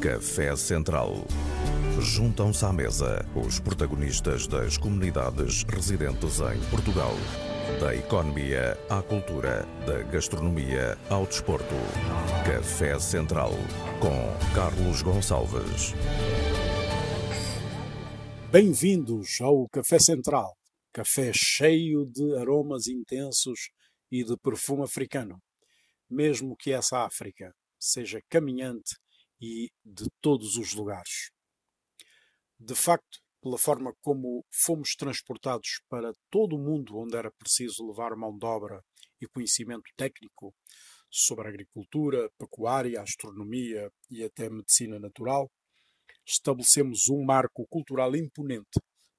Café Central. Juntam-se à mesa os protagonistas das comunidades residentes em Portugal. Da economia à cultura, da gastronomia ao desporto. Café Central com Carlos Gonçalves. Bem-vindos ao Café Central, café cheio de aromas intensos e de perfume africano, mesmo que essa África seja caminhante e de todos os lugares. De facto, pela forma como fomos transportados para todo o mundo onde era preciso levar mão de obra e conhecimento técnico sobre agricultura, pecuária, astronomia e até medicina natural, estabelecemos um marco cultural imponente,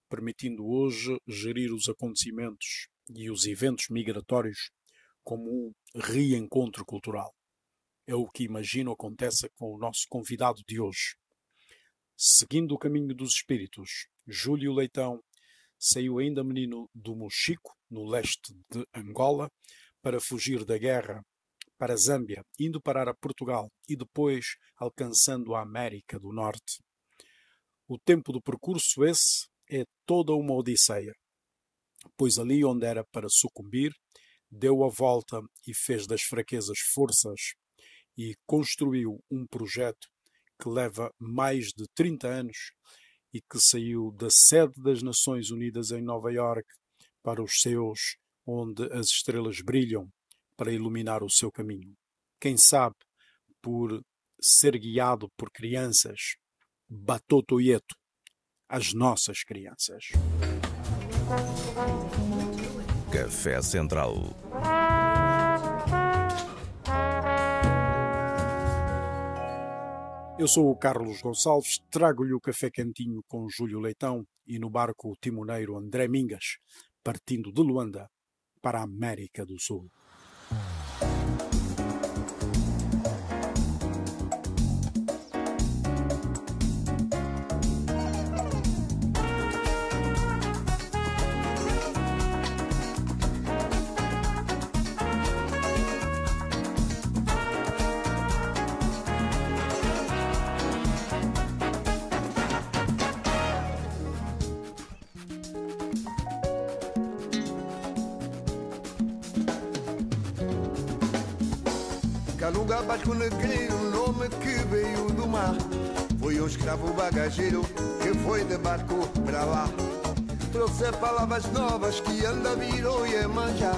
permitindo hoje gerir os acontecimentos e os eventos migratórios como um reencontro cultural. É o que imagino aconteça com o nosso convidado de hoje. Seguindo o caminho dos espíritos, Júlio Leitão saiu ainda menino do Mochico, no leste de Angola, para fugir da guerra para Zâmbia, indo parar a Portugal e depois alcançando a América do Norte. O tempo do percurso esse é toda uma odisseia, pois ali onde era para sucumbir, deu a volta e fez das fraquezas forças e construiu um projeto que leva mais de 30 anos e que saiu da sede das Nações Unidas em Nova York para os seus onde as estrelas brilham para iluminar o seu caminho. Quem sabe por ser guiado por crianças, Batotoieto, as nossas crianças. Café Central. Eu sou o Carlos Gonçalves, trago-lhe o café quentinho com Júlio Leitão e no barco o timoneiro André Mingas, partindo de Luanda para a América do Sul. Calunga barco negreiro, nome que veio do mar. Foi um escravo bagageiro que foi de barco para lá. Trouxe palavras novas que anda virou e manjar.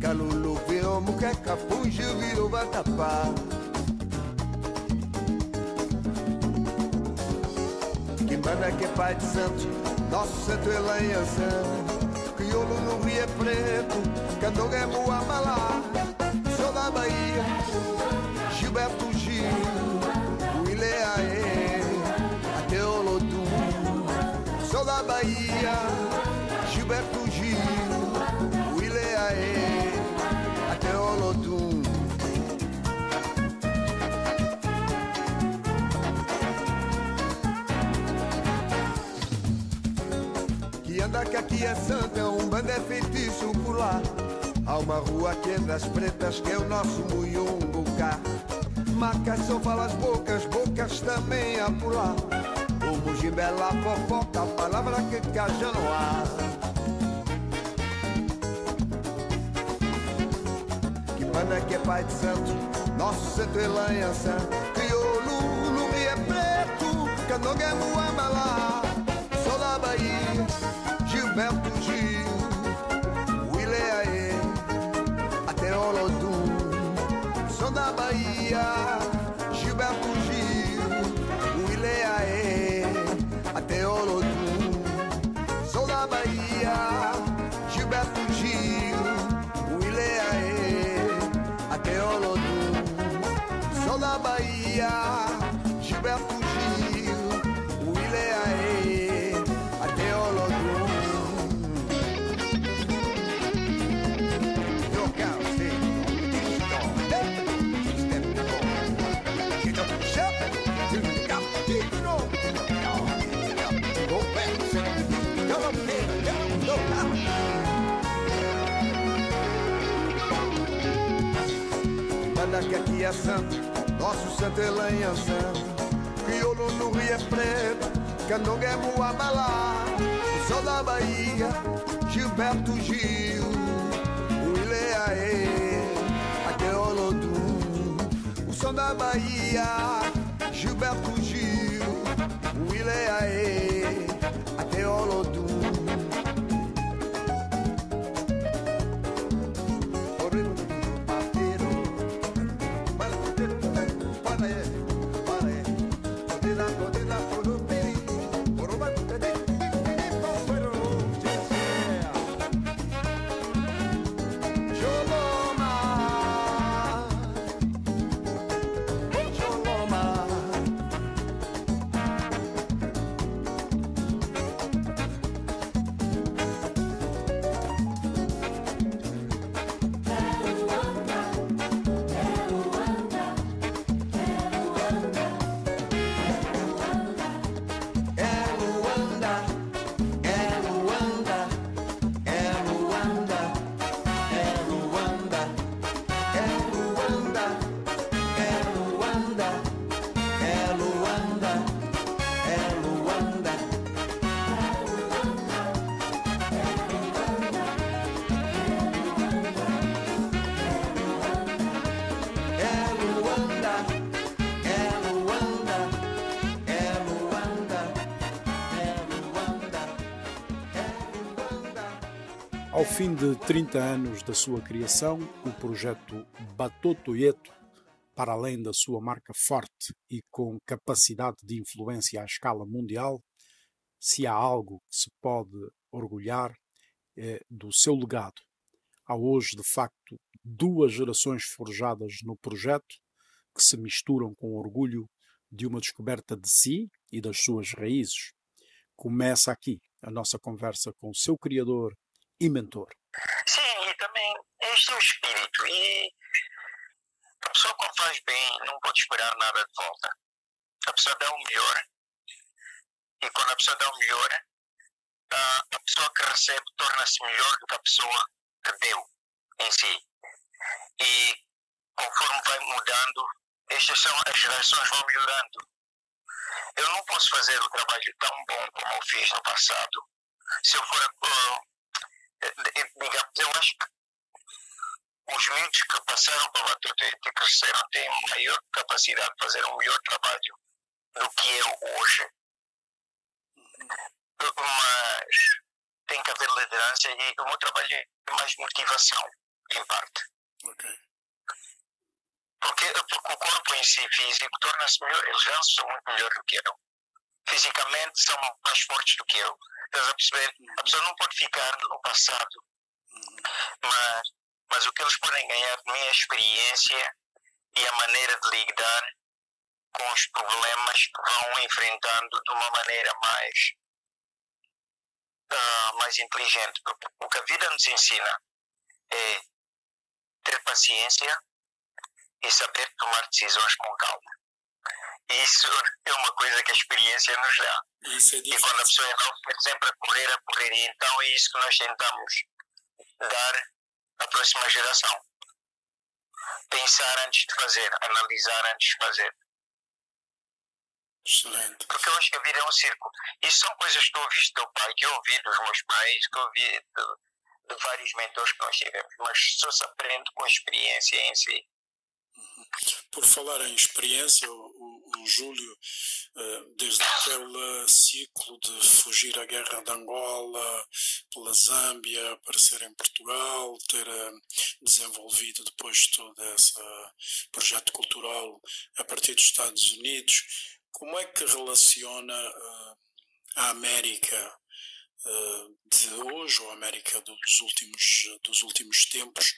Calulu virou muqueca, punge virou batapá. Quimbanda que é pai de santos, nosso santo é lá em. Crioulo no Rio é preto, candonga é muamalá. Sou da Bahia, Gilberto Gil, Williaê, até Olodum. Sou da Bahia, Gilberto Gil, Williaê, até Olodum. Que anda que aqui é santa, um bando é feitiço lá. Há uma rua que é das pretas que é o nosso Muyungucá. Macas só fala as bocas, bocas também por lá. O Mujimbela fofoca, a palavra que já não há. Que banda que é pai de santo, nosso santo Ançã. Crioulo no Rio é preto, candonga é muamalá. Sou da Bahia, Gilberto Gil. Williaê, até Olodum. Sou da Bahia, Bahia, Gilberto Gil. Williaê, até Olodum. Sou da Bahia, Gilberto Gil. Santo, nosso lá em Ançã. crioulo no Rio é Preto, Candonga é Muamalá, o sol da Bahia, Gilberto Gil, o Ileaê, até Olodum, o som da Bahia, Gilberto Gil, o Ileaê, fim de 30 anos da sua criação, o projeto Batotoyeto, para além da sua marca forte e com capacidade de influência à escala mundial, se há algo que se pode orgulhar é do seu legado. Há hoje, de facto, duas gerações forjadas no projeto que se misturam com orgulho de uma descoberta de si e das suas raízes. Começa aqui a nossa conversa com o seu criador e mentor. Sim, e também este é o espírito. E a pessoa quando faz bem não pode esperar nada de volta. A pessoa dá o melhor. E quando a pessoa dá o melhor, a, a pessoa que recebe torna-se melhor do que a pessoa que deu em si. E conforme vai mudando, estas são as gerações vão melhorando. Eu não posso fazer o trabalho tão bom como eu fiz no passado se eu for uh, digamos, eu acho que os miúdos que passaram pela Batuta e cresceram têm maior capacidade de fazer um melhor trabalho do que eu hoje. Mas tem que haver liderança e o meu trabalho é mais motivação, em parte. Okay. Porque, porque o corpo em si físico torna-se melhor. Eles já são muito melhor do que eu. Fisicamente são mais fortes do que eu. Estás a perceber? A pessoa não pode ficar no passado. Mas, mas o que eles podem ganhar de mim é a experiência e a maneira de lidar com os problemas que vão enfrentando de uma maneira mais, uh, mais inteligente. Porque o que a vida nos ensina é ter paciência e saber tomar decisões com calma. Isso é uma coisa que a experiência nos dá. Isso é e quando a pessoa é nova, está sempre a correr, a correr. E então é isso que nós tentamos dar à próxima geração. Pensar antes de fazer, analisar antes de fazer. Excelente. Porque eu acho que a vida é um circo. Isso são coisas que eu ouvi do teu pai, que eu ouvi dos meus pais, que eu ouvi de, de vários mentores que nós tivemos. Mas só se aprende com a experiência em si. Por falar em experiência, o, o, o Júlio, eh, desde aquele ciclo de fugir à guerra de Angola, pela Zâmbia, aparecer em Portugal, ter eh, desenvolvido depois todo esse projeto cultural a partir dos Estados Unidos, como é que relaciona eh, a América de hoje, ou a América dos últimos, dos últimos tempos,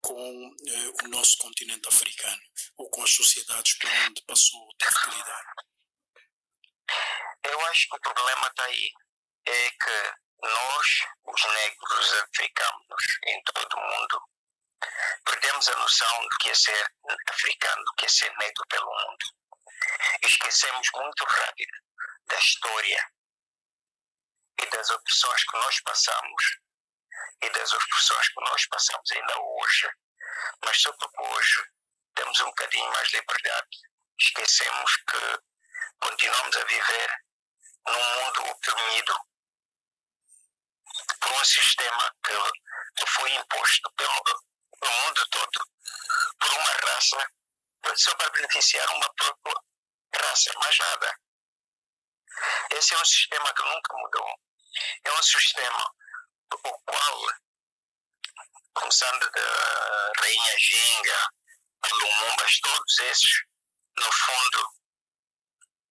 com o nosso continente africano, ou com as sociedades por onde passou, teve que lidar? Eu acho que o problema está aí. É que nós, os negros africanos em todo o mundo, perdemos a noção do que é ser africano, do que é ser negro pelo mundo. Esquecemos muito rápido da história e das opressões que nós passamos e das opressões que nós passamos ainda hoje. Mas só porque hoje temos um bocadinho mais de liberdade, esquecemos que continuamos a viver num mundo oprimido por um sistema que foi imposto pelo, pelo mundo todo por uma raça só para beneficiar uma própria raça, mais nada. Esse é um sistema que nunca mudou. É um sistema o qual, começando da Rainha Ginga, Lumumbas, todos esses, no fundo,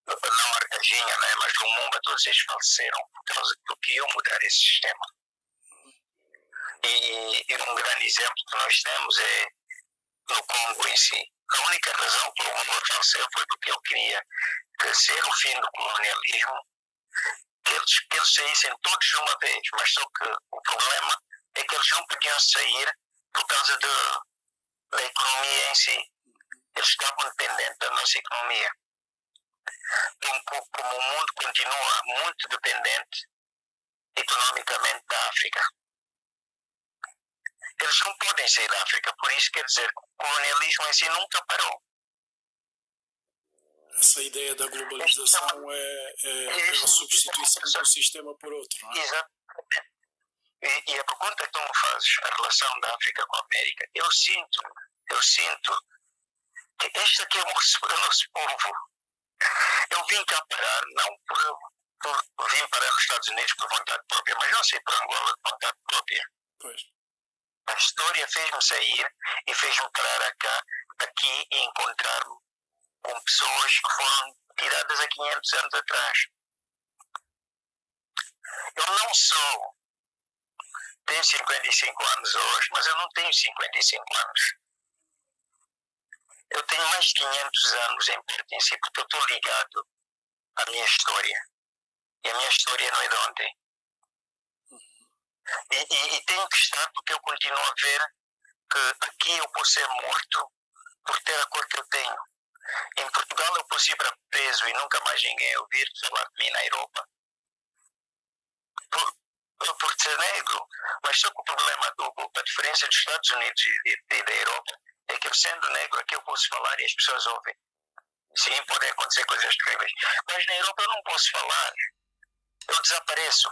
não Arcajinha, né, mas Lumumba, todos eles faleceram por causa do que eu mudar esse sistema. E, e, um grande exemplo que nós temos é no Congo em si. A única razão que o Lumumba faleceu foi porque ele queria ser o fim do colonialismo, que eles, que eles saíssem todos de uma vez, mas só que o problema é que eles não podiam sair por causa de, da economia em si. Eles estavam dependentes da nossa economia. Como, como o mundo continua muito dependente economicamente da África. Eles não podem sair da África, por isso quer dizer que o colonialismo em si nunca parou. Essa ideia da globalização é, é, é a substituição de um sistema por outro, não é? Exatamente. E, e a pergunta que tu me fazes, a relação da África com a América, eu sinto, eu sinto que este aqui é o nosso, o nosso povo. Eu vim cá parar, não por, por vim para os Estados Unidos por vontade própria, mas não sei por Angola por vontade própria. Pois. História fez-me sair e fez-me parar cá, aqui e encontrar-me com pessoas que foram tiradas há 500 anos atrás. Eu não sou. Tenho 55 anos hoje, mas eu não tenho 55 anos. Eu tenho mais de 500 anos em pertencer, porque eu estou ligado à minha história. E a minha história não é de ontem. E, e, e tenho que estar porque eu continuo a ver que aqui eu posso ser morto por ter a cor que eu tenho. Em Portugal eu posso ir para preso e nunca mais ninguém ouvir falar de mim na Europa. Por, por ser negro. Mas só que o problema, do, a diferença dos Estados Unidos e, da Europa é que eu sendo negro aqui eu posso falar e as pessoas ouvem. Sim, podem acontecer coisas terríveis. Mas na Europa eu não posso falar. Eu desapareço.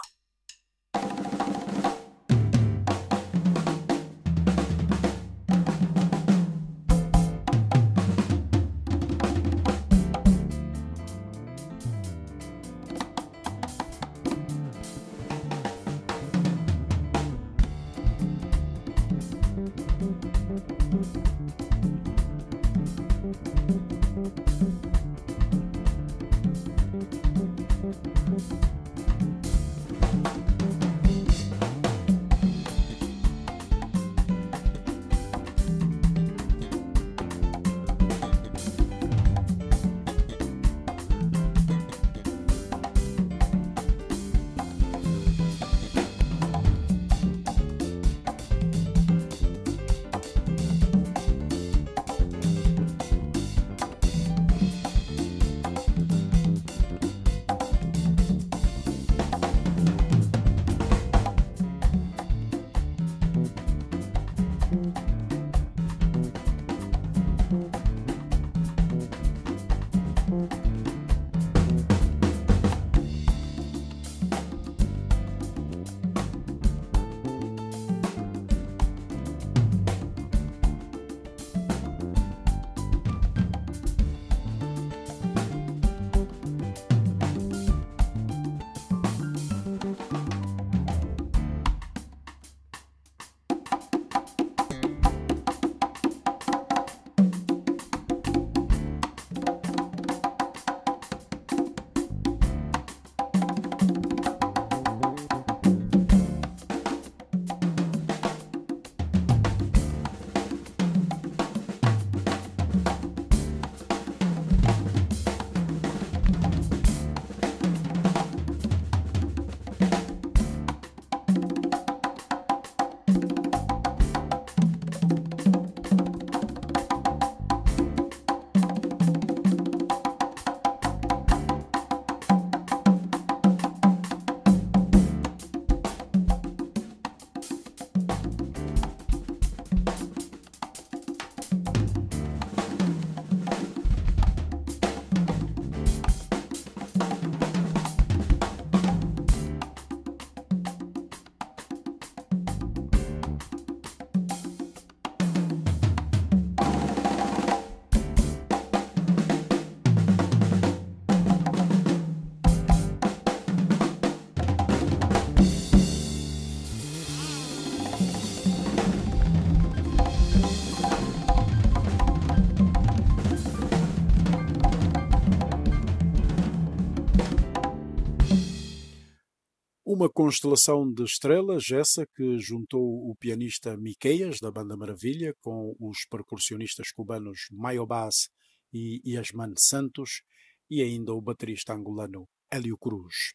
Uma constelação de estrelas, essa que juntou o pianista Miqueias, da Banda Maravilha, com os percussionistas cubanos Mayo Bass e Yasman Santos, e ainda o baterista angolano Hélio Cruz.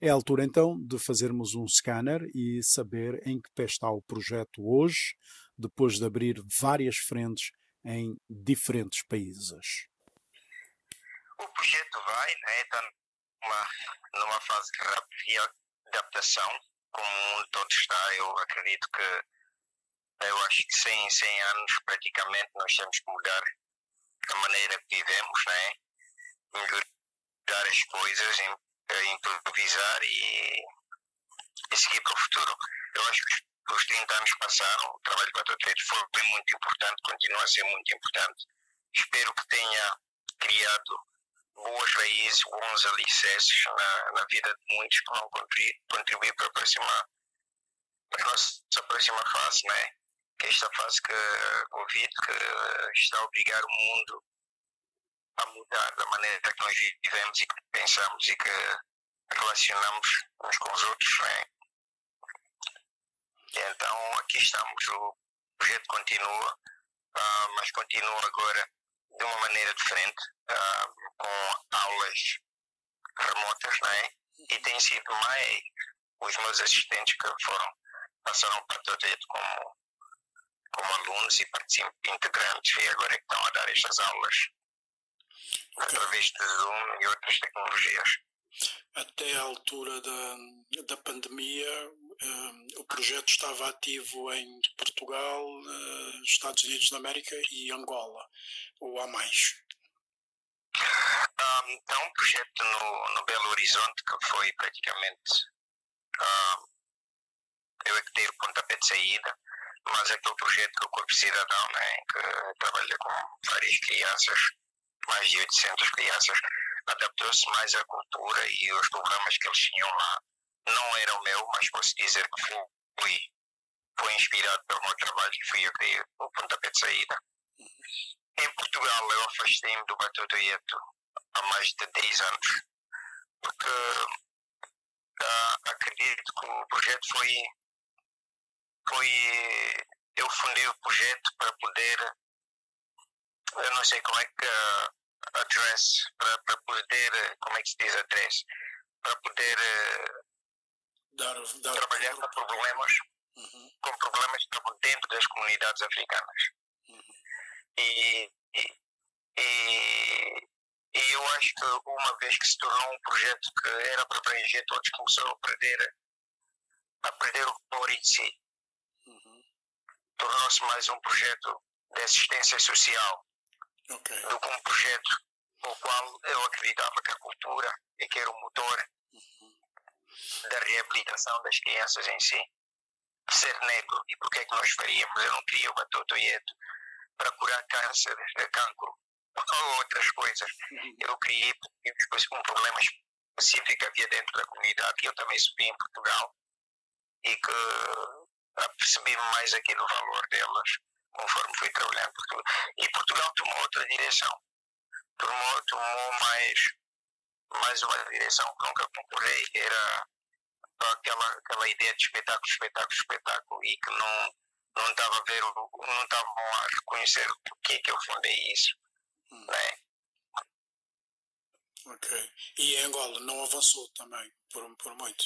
É a altura então de fazermos um scanner e saber em que pé está o projeto hoje, depois de abrir várias frentes em diferentes países. O projeto vai, né, está numa, numa fase de adaptação, como o mundo todo está. Eu acredito que, eu acho que 100, 100 anos praticamente nós temos que mudar a maneira que vivemos, né? melhorar as coisas, improvisar e, e seguir para o futuro. Eu acho que os 30 anos passaram, o trabalho com a Toteto foi muito importante, continua a ser muito importante. Espero que tenha criado boas raízes, bons alicerces na, na vida de muitos que vão contribuir para a próxima, para a nossa próxima fase, né? que é esta fase que a Covid que está a obrigar o mundo a mudar da maneira que nós vivemos e que pensamos e que relacionamos uns com os outros. Né? Então aqui estamos, o projeto continua, uh, mas continua agora de uma maneira diferente, uh, com aulas remotas, não é? E tem sido mais os meus assistentes que foram, passaram para todo como, como alunos e integrantes e agora é que estão a dar estas aulas através de Zoom e outras tecnologias. Até a altura da, da pandemia, um, o projeto estava ativo em Portugal, uh, Estados Unidos da América e Angola, ou há mais? É um projeto no, no Belo Horizonte que foi praticamente. Um, eu é que dei o pontapé de saída, mas é aquele projeto que o Corpo Cidadão, né, que trabalha com várias crianças, mais de 800 crianças, adaptou-se mais à cultura e os programas que eles tinham lá não era o meu, mas posso dizer que fui, fui inspirado pelo meu trabalho e fui eu que dei o pontapé de saída. Em Portugal eu afastei-me do Batutoieto há mais de 10 anos, porque uh, acredito que o projeto foi, foi. Eu fundei o projeto para poder. Eu não sei como é que. Uh, address, para, para poder. Como é que se diz address? Para poder. Dar, dar trabalhar com problemas, uhum. com problemas que estão dentro das comunidades africanas. Uhum. E, e, e, e, eu acho que uma vez que se tornou um projeto que era para abranger todos, começou a perder, a perder o valor em si. Uhum. Tornou-se mais um projeto de assistência social okay. do que um projeto no qual eu acreditava que a cultura é que era o motor da reabilitação das crianças em si. Ser negro, e por que é que nós faríamos? Eu não queria o batotoieto para curar câncer, cancro ou outras coisas. Eu criei um problema específico que havia dentro da comunidade, que eu também subi em Portugal e que percebi mais aqui no valor delas conforme fui trabalhando. E Portugal tomou outra direção. Tomou, tomou mais, mais uma direção que nunca concorrei, era aquela, aquela ideia de espetáculo, espetáculo, espetáculo e que não não estava a ver, não estavam a reconhecer o que que eu fundei isso. Hum. Né? Ok. E Angola não avançou também, por, por muito?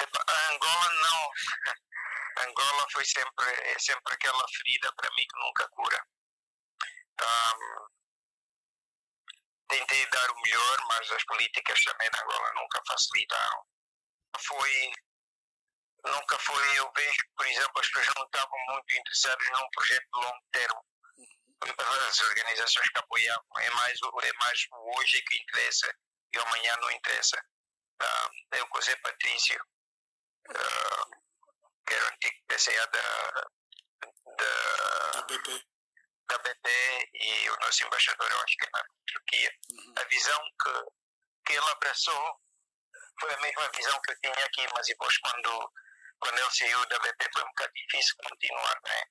A Angola não. Angola foi sempre, é sempre aquela ferida para mim que nunca cura. Um, tentei dar o melhor, mas as políticas também na Angola nunca facilitaram foi nunca foi, eu vejo, por exemplo, as pessoas não estavam muito interessadas num projeto de longo termo. As organizações que apoiavam, é mais, é mais o hoje que interessa e amanhã não interessa. Uh, eu com Zé Patrício, uh, que era o antigo PCA da, da, da, BP. da BP e o nosso embaixador, eu acho que é na Turquia, uhum. a visão que, que ele abraçou foi a mesma visão que eu tinha aqui, mas depois quando, quando ele saiu da BP foi um bocado difícil continuar, né?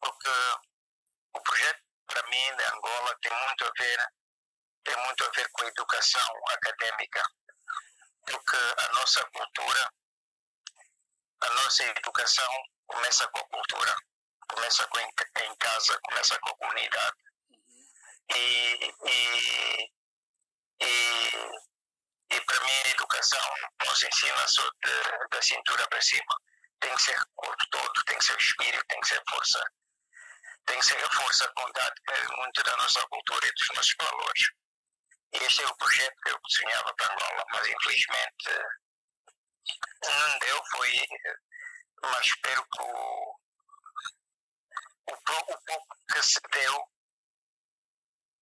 Porque o projeto, para mim, de Angola tem muito a ver, tem muito a ver com a educação acadêmica. porque a nossa cultura, a nossa educação começa com a cultura, começa com, em casa, começa com a comunidade. E, e, e, e para mim a educação não se ensina só de, da cintura para cima. Tem que ser corpo todo, tem que ser espírito, tem que ser força. Tem que ser a força, a vontade, que é muito da nossa cultura e dos nossos valores. E este é o projeto que eu sonhava para Angola, mas infelizmente não deu, foi. Mas espero que o, o, o pouco que se deu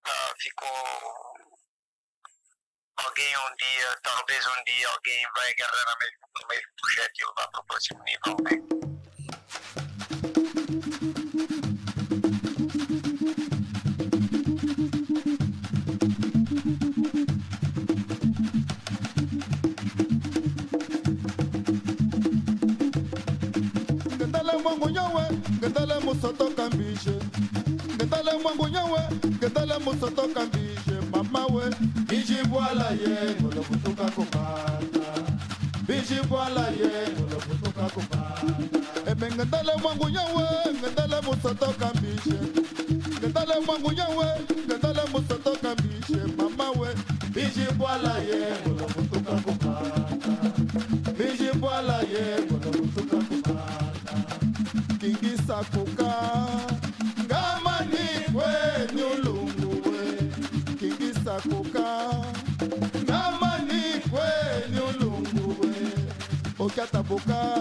ah, ficou. Alguém um dia, talvez um dia, alguém vai agarrar no mesmo, mesmo projeto e levar para o próximo nível. Né? ngetale musoto kambishe ngetale mwangunya we ngetale musoto kambishe mama we bijibwala ye ngolo kutuka kupata bijibwala ye ngolo kutuka kupata ebe ngetale mwangunya we ngetale musoto kambishe ngetale mwangunya we ngetale musoto kambishe mama we bijibwala ye ngolo kutuka kupata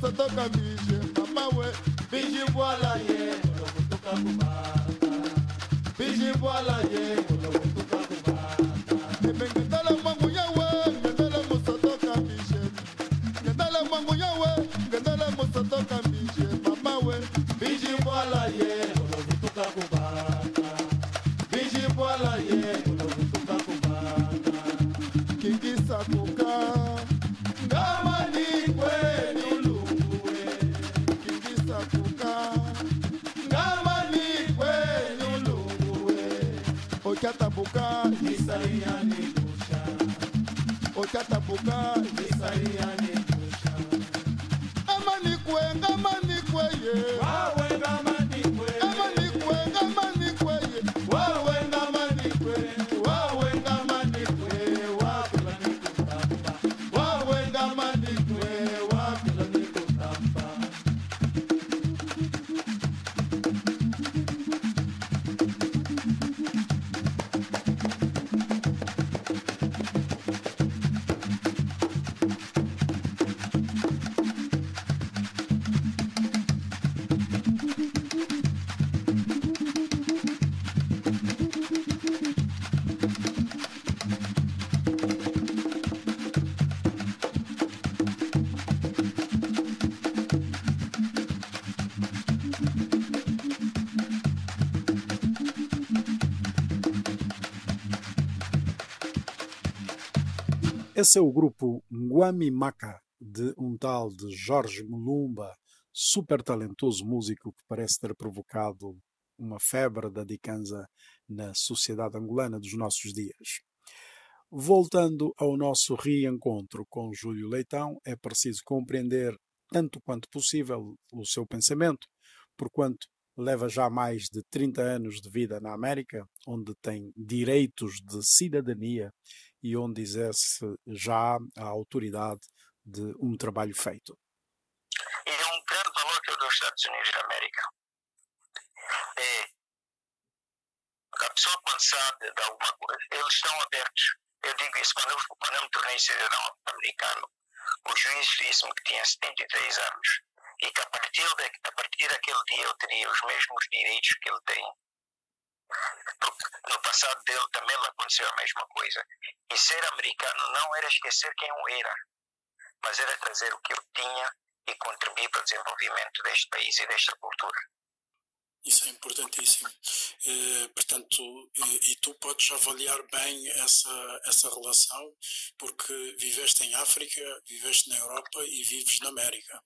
kutoka bije mamawe biji bwala ye. Kutoka kubaka biji bwala ye. kutoka Isaiah Isaia nikusha. Otatapuka Isaiah. Esse é o grupo Nguami Maka, de um tal de Jorge Mulumba, super talentoso músico que parece ter provocado uma febre da dicanza na sociedade angolana dos nossos dias. Voltando ao nosso reencontro com Júlio Leitão, é preciso compreender tanto quanto possível o seu pensamento, porquanto leva já mais de 30 anos de vida na América, onde tem direitos de cidadania e onde exerce já a autoridade de um trabalho feito. E é um grande valor que eu dou aos Estados Unidos da América. É, a pessoa quando sabe de alguma coisa, eles estão abertos. Eu digo isso quando eu, quando eu me tornei cidadão americano. O juiz disse-me que tinha 73 anos e que a partir, de, a partir daquele dia eu teria os mesmos direitos que ele tem. No passado dele também lhe aconteceu a mesma coisa. E ser americano não era esquecer quem eu era. mas era trazer o que eu tinha e contribuir para o desenvolvimento deste país e desta cultura. Isso é importantíssimo. Eh, portanto, e, e, tu podes avaliar bem essa, essa relação, porque viveste em África, viveste na Europa e vives na América.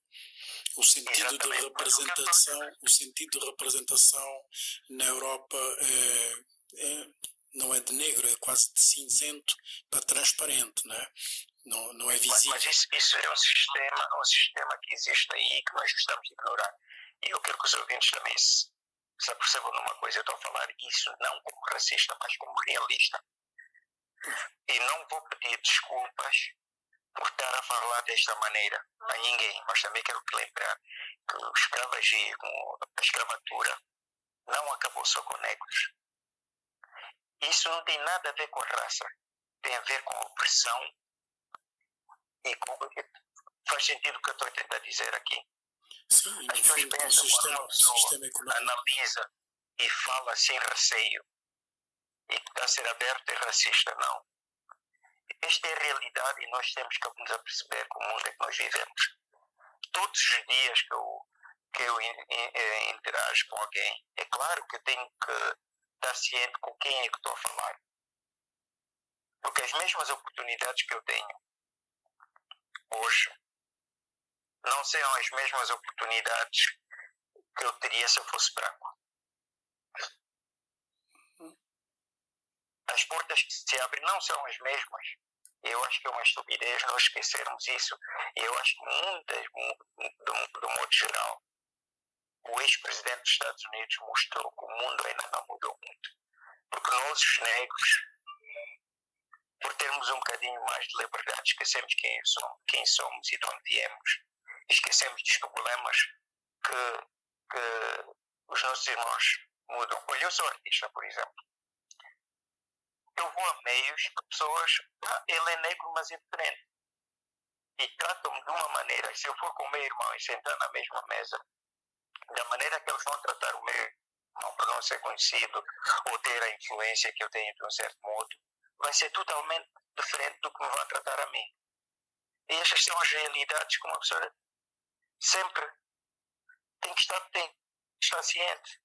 O sentido Exatamente. de representação, o sentido de representação na Europa é, é, não é de negro, é quase de cinzento para transparente, não é? Não, não é visível. Mas, mas isso, isso, é um sistema, um sistema que existe aí que nós de ignorar. E eu quero que os ouvintes também se se apercebam numa coisa, eu estou a falar isso não como racista, mas como realista. E não vou pedir desculpas por estar a falar desta maneira a ninguém, mas também quero que lembrar que o escravagismo, a escravatura, não acabou só com negros. Isso não tem nada a ver com raça, tem a ver com opressão e com. Faz sentido o que eu estou a tentar dizer aqui. Sim, As pessoas pensam sistema, quando sistema analisa e fala sem receio e que está a ser aberto e racista, não. Esta é a realidade e nós temos que nos aperceber com o mundo em que nós vivemos. Todos os dias que eu, que eu interajo com alguém, é claro que eu tenho que estar ciente com quem é que estou a falar. Porque as mesmas oportunidades que eu tenho hoje não serão as mesmas oportunidades que eu teria se eu fosse branco. As portas que se abrem não são as mesmas. Eu acho que é uma estupidez nós esquecermos isso. Eu acho que muitas, do, do modo geral, o ex-presidente dos Estados Unidos mostrou que o mundo ainda não mudou muito. Porque nós, os negros, por termos um bocadinho mais de liberdade, esquecemos quem somos, quem somos e de onde viemos esquecemos dos problemas que, que os nossos irmãos mudam. Olha, eu sou artista, por exemplo. Eu vou a meios que pessoas, ah, ele é negro, mas é diferente. E tratam-me de uma maneira, se eu for com o meu irmão e sentar na mesma mesa, da maneira que eles vão tratar o meu irmão para não ser conhecido ou ter a influência que eu tenho de um certo modo, vai ser totalmente diferente do que me vão tratar a mim. E estas são as realidades que uma pessoa sempre tem que estar, tem que estar ciente.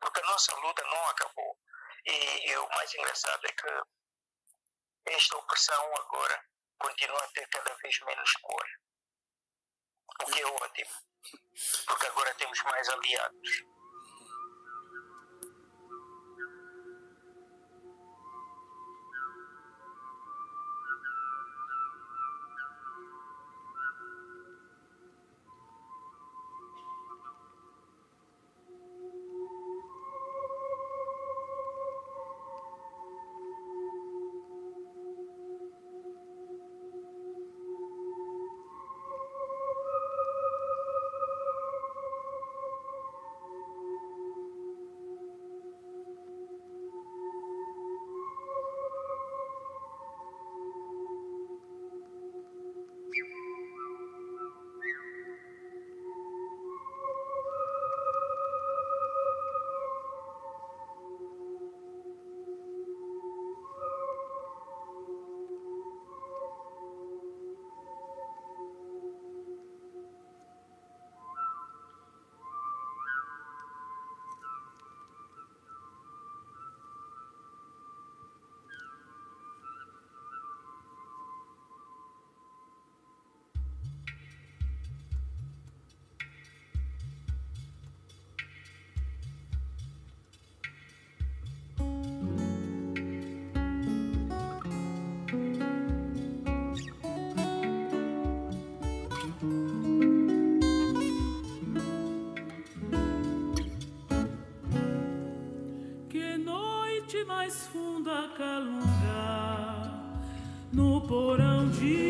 Porque a nossa luta não acabou. E, e o mais engraçado é que esta opressão agora continua a ter cada vez menos cor. O que é ótimo. Porque agora temos mais aliados. Esse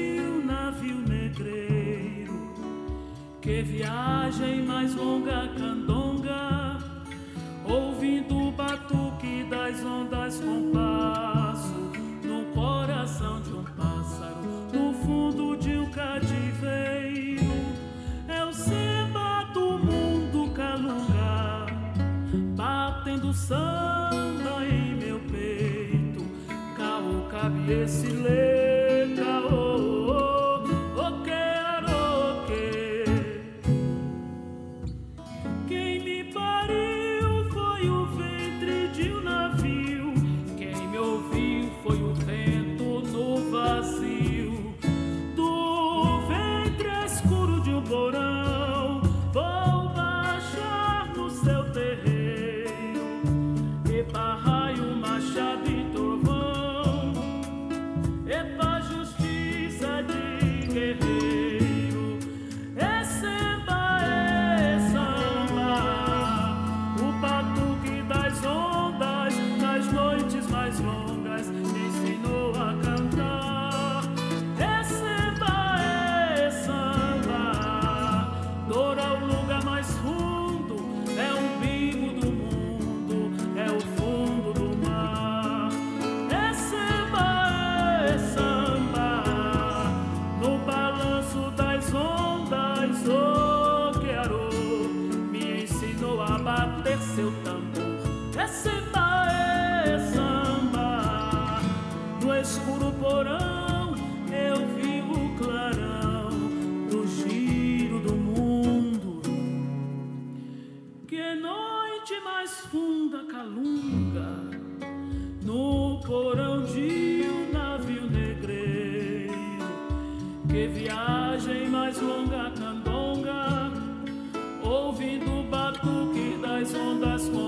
os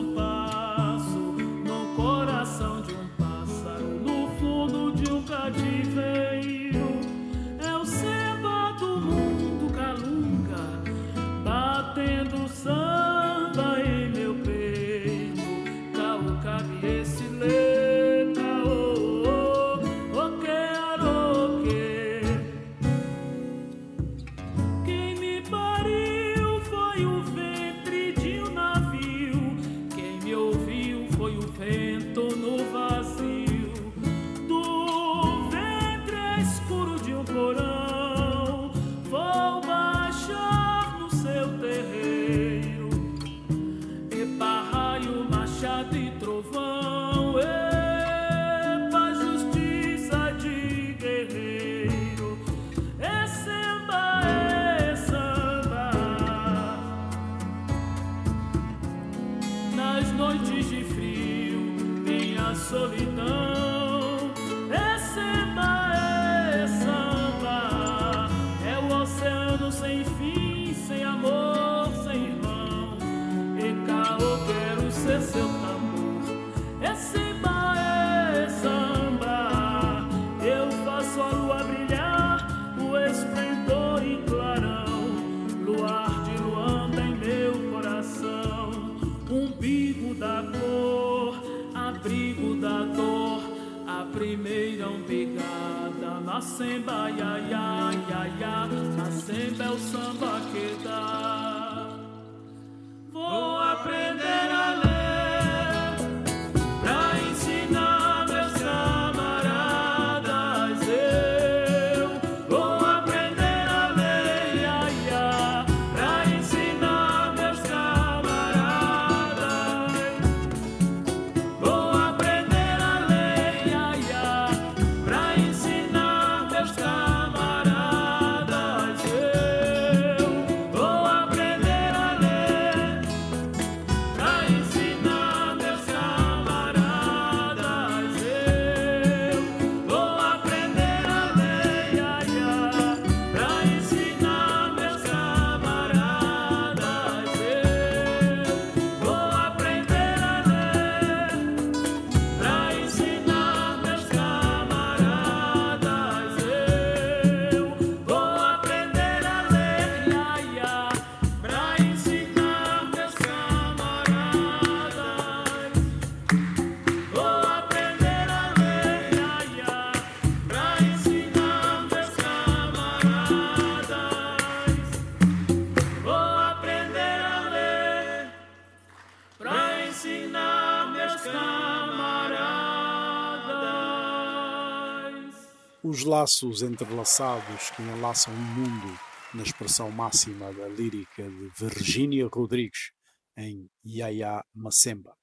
laços entrelaçados que enlaçam o mundo na expressão máxima da lírica de Virginia Rodrigues em Yaya Macemba.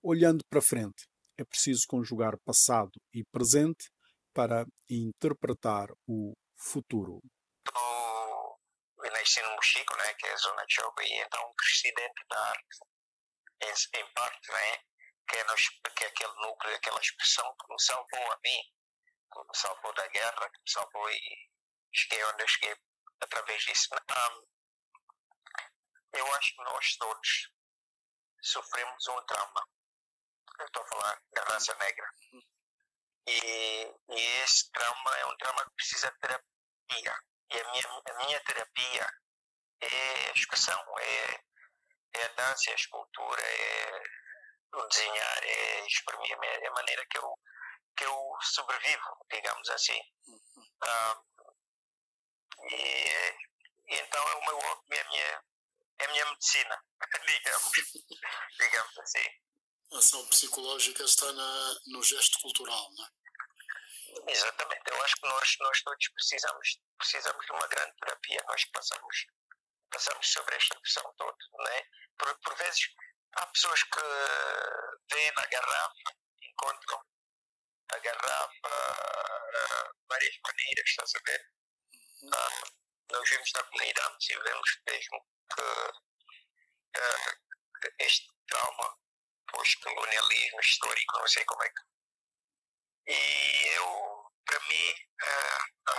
Olhando para frente, é preciso conjugar passado e presente para interpretar o futuro. Eu nasci no Mochico, né, que é a zona de jogo, e então cresci dentro da arte, em, em parte, né, que é, nos, que é aquele núcleo, aquela expressão que me salvou a mim salvou da guerra, que me salvou e cheguei onde eu cheguei através disso. Um, eu acho que nós todos sofremos um trauma. Eu estou a falar da raça negra. E, e esse trauma é um trauma que precisa de terapia. E a minha, a minha terapia é a educação, é, é a dança, é a escultura, é o desenhar é, mim é a maneira que eu, que eu sobrevivo, digamos assim. Ah, e, e, então é o meu hobby, é a minha, é a minha medicina, digamos, digamos assim. A ação psicológica está na, no gesto cultural, não é? Exatamente, eu acho que nós, nós todos precisamos, precisamos de uma grande terapia, nós passamos, passamos sobre esta pressão toda, não é? Por, por vezes há pessoas que veem na garrafa, encontram a garrafa uh, várias maneiras, estás a ver? Uh, nós vimos na comunidade e vemos mesmo que uh, este trauma pós-colonialismo histórico, não sei como é que. E eu, para mim, uh,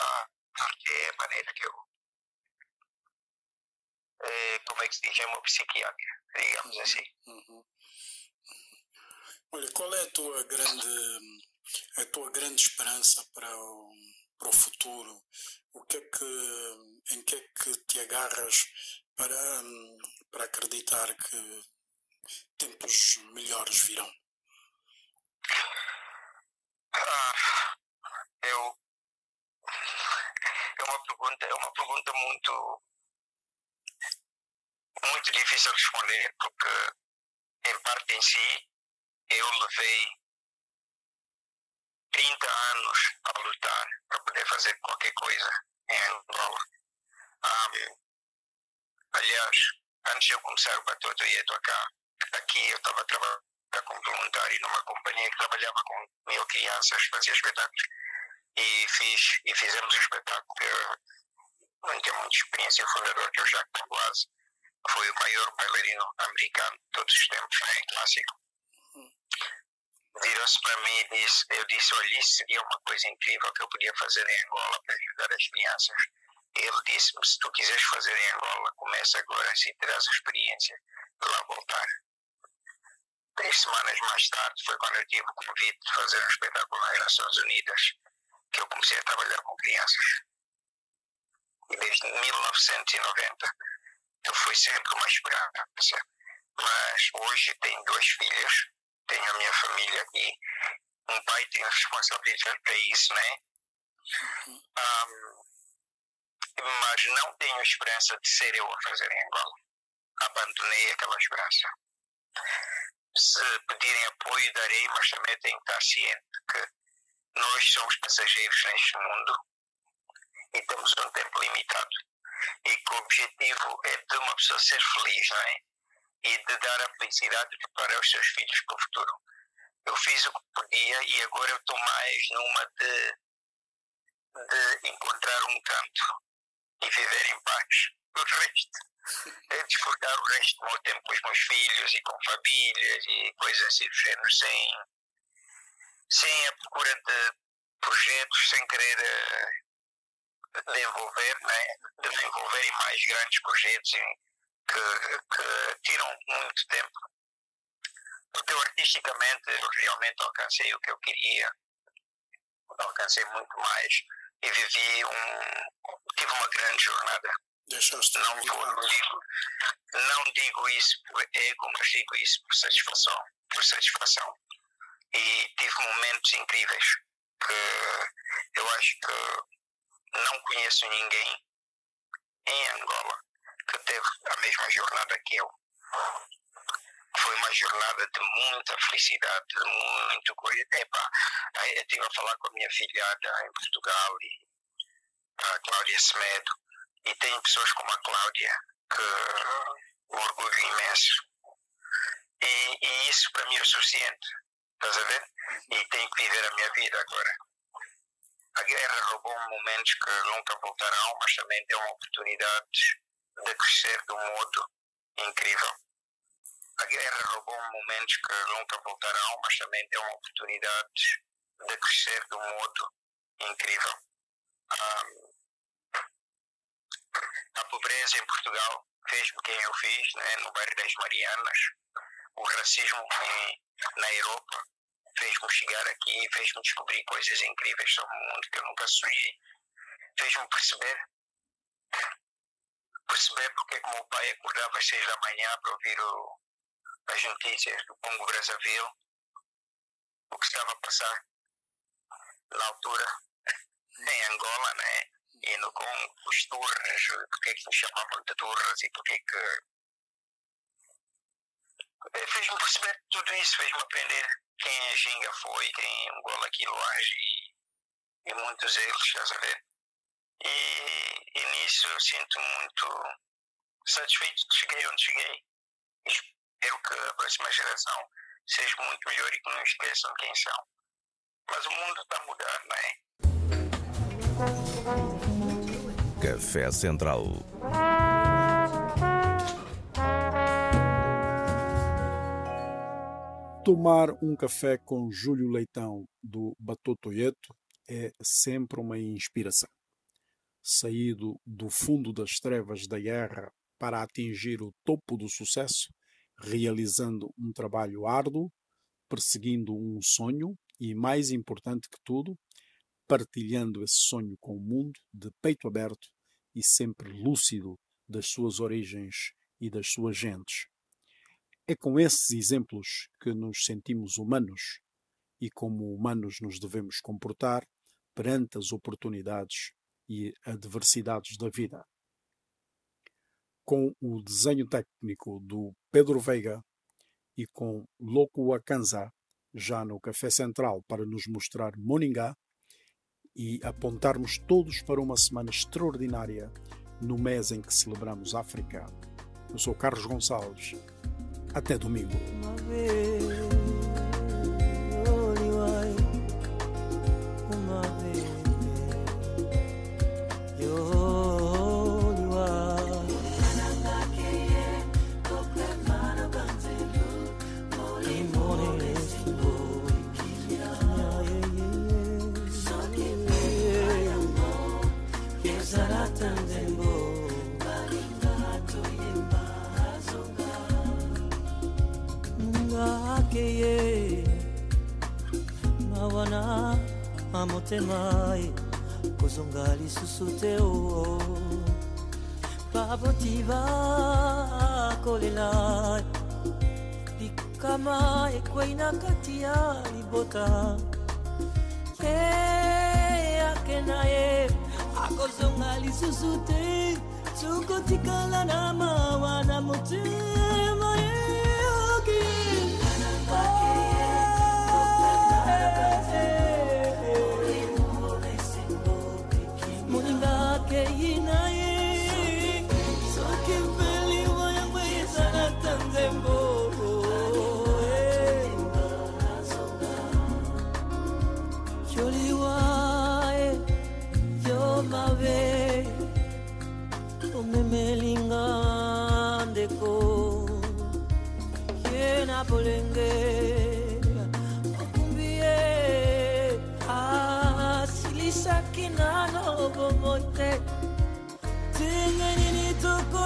a arte é a maneira que eu. É, como é que se diz? É uma psiquiatra, digamos assim. Uhum. Olha, qual é a tua grande, a tua grande esperança para o, para o futuro? O que é que, em que é que te agarras para, para acreditar que tempos melhores virão? Ah, eu é uma pergunta é uma pergunta muito muito difícil de responder porque em parte em si eu levei 30 anos a lutar para poder fazer qualquer coisa em Angola. Um, aliás, antes de eu começar o Batuta e cá, aqui eu estava trabalhando como voluntário numa companhia que trabalhava com mil crianças, fazia espetáculos. E, fiz, e fizemos um espetáculo eu não tenho muita experiência, o fundador, que é o Jacques Pavoise, foi o maior bailarino americano de todos os tempos, né, clássico virou-se para mim e disse, eu disse, olha, isso seria uma coisa incrível que eu podia fazer em Angola para ajudar as crianças. Ele disse-me, se tu quiseres fazer em Angola, começa agora, se terás a experiência de lá voltar. Três semanas mais tarde foi quando eu tive o convite de fazer um espetáculo nas Nações Unidas, que eu comecei a trabalhar com crianças. E desde 1990 eu fui sempre uma esperança. Mas hoje tenho duas filhas tenho a minha família aqui. Um pai tem a responsabilidade para isso, né? Um, mas não tenho esperança de ser eu a fazer em Angola. Abandonei aquela esperança. Se pedirem apoio, darei, mas também tenho que estar ciente que nós somos passageiros neste mundo e temos um tempo limitado. E que o objetivo é de uma pessoa ser feliz, não é? E de dar a felicidade para os seus filhos para o futuro. Eu fiz o que podia e agora eu estou mais numa de, de encontrar um canto e viver em paz. O resto é desfrutar o resto do meu tempo com os meus filhos e com famílias e coisas assim do género, sem, sem a procura de projetos, sem querer uh, desenvolver, né? desenvolver em mais grandes projetos, em, que, que tiram muito tempo. Porque eu artisticamente eu realmente alcancei o que eu queria, alcancei muito mais e vivi um. tive uma grande jornada. Deixaste não, vou, não, digo, não digo isso por ego, mas digo isso por satisfação. Por satisfação. E tive momentos incríveis que eu acho que não conheço ninguém em Angola que teve a mesma jornada que eu. Foi uma jornada de muita felicidade, de muito coisa. Epa, eu estive a falar com a minha filhada em Portugal e a Cláudia Semedo, e tem pessoas como a Cláudia que um orgulho imenso. E, e isso para mim é o suficiente, estás a ver? E tenho que viver a minha vida agora. A guerra roubou momentos que nunca voltarão, mas também deu oportunidades de crescer de um modo incrível. A guerra roubou momentos que nunca voltarão, mas também deu oportunidades de crescer de um modo incrível. Um, a pobreza em Portugal fez-me quem eu fiz, né, no bairro das Marianas. O racismo em, na Europa fez-me chegar aqui, fez-me descobrir coisas incríveis sobre o mundo que eu nunca sonhei. Fez-me perceber perceber porque é que o meu pai acordava às seis da manhã para ouvir o, as notícias do Congo Brazzaville, o que estava a passar na altura em Angola, né? E no Congo, os turras, porque é que nos chamavam de turras e porque é que. Fez-me perceber tudo isso, fez-me aprender quem a Ginga foi, quem Angola Quiloage e, e muitos eles, estás a ver? E, e nisso eu sinto muito satisfeito que cheguei onde cheguei. Espero que a próxima geração seja muito melhor e que não esqueçam quem são. Mas o mundo está a mudar, não é? Café Central. Tomar um café com Júlio Leitão do Batotoieto é sempre uma inspiração. Saído do fundo das trevas da guerra para atingir o topo do sucesso, realizando um trabalho árduo, perseguindo um sonho e, mais importante que tudo, partilhando esse sonho com o mundo de peito aberto e sempre lúcido das suas origens e das suas gentes. É com esses exemplos que nos sentimos humanos e como humanos nos devemos comportar perante as oportunidades e adversidades da vida. Com o desenho técnico do Pedro Veiga e com Loco Akanza já no Café Central para nos mostrar Moningá e apontarmos todos para uma semana extraordinária no mês em que celebramos África. Eu sou Carlos Gonçalves. Até domingo. Amotema ye kozonga lisusu te o baboti bakolela likama ekwei na kati ya libota. Ye ake na ye akozonga lisusu te sokotikala na mawa na motema ye bolenge Sakina no bomote toko